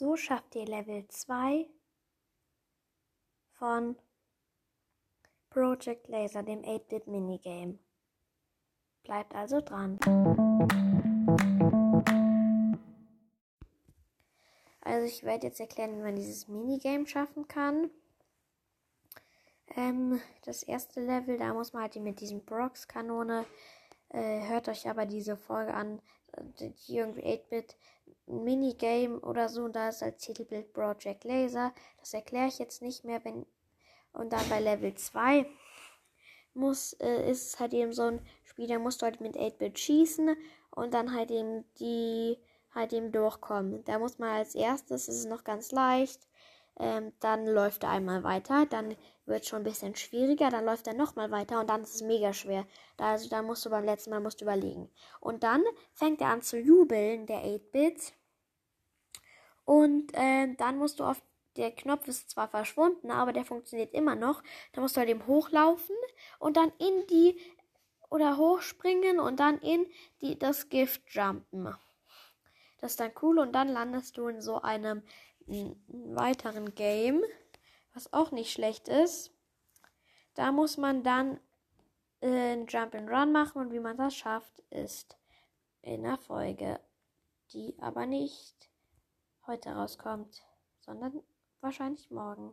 So schafft ihr Level 2 von Project Laser, dem 8-Bit Minigame. Bleibt also dran. Also ich werde jetzt erklären, wie man dieses Minigame schaffen kann. Ähm, das erste Level, da muss man halt mit diesem Brox-Kanone, äh, hört euch aber diese Folge an, die irgendwie 8-Bit Minigame oder so, und da ist als Titelbild Project Laser. Das erkläre ich jetzt nicht mehr, wenn. Und dann bei Level 2 muss, äh, ist halt eben so ein Spiel, da musst du halt mit 8-Bit schießen und dann halt eben die halt eben durchkommen. Da muss man als erstes, ist es noch ganz leicht, ähm, dann läuft er einmal weiter, dann wird es schon ein bisschen schwieriger, dann läuft er nochmal weiter und dann ist es mega schwer. Da, also da musst du beim letzten Mal musst du überlegen. Und dann fängt er an zu jubeln, der 8-Bit. Und äh, dann musst du auf der Knopf ist zwar verschwunden, aber der funktioniert immer noch. Da musst du halt eben hochlaufen und dann in die oder hochspringen und dann in die, das Gift jumpen. Das ist dann cool und dann landest du in so einem weiteren Game, was auch nicht schlecht ist. Da muss man dann äh, ein Jump and Run machen und wie man das schafft, ist in der Folge, die aber nicht heute rauskommt, sondern wahrscheinlich morgen.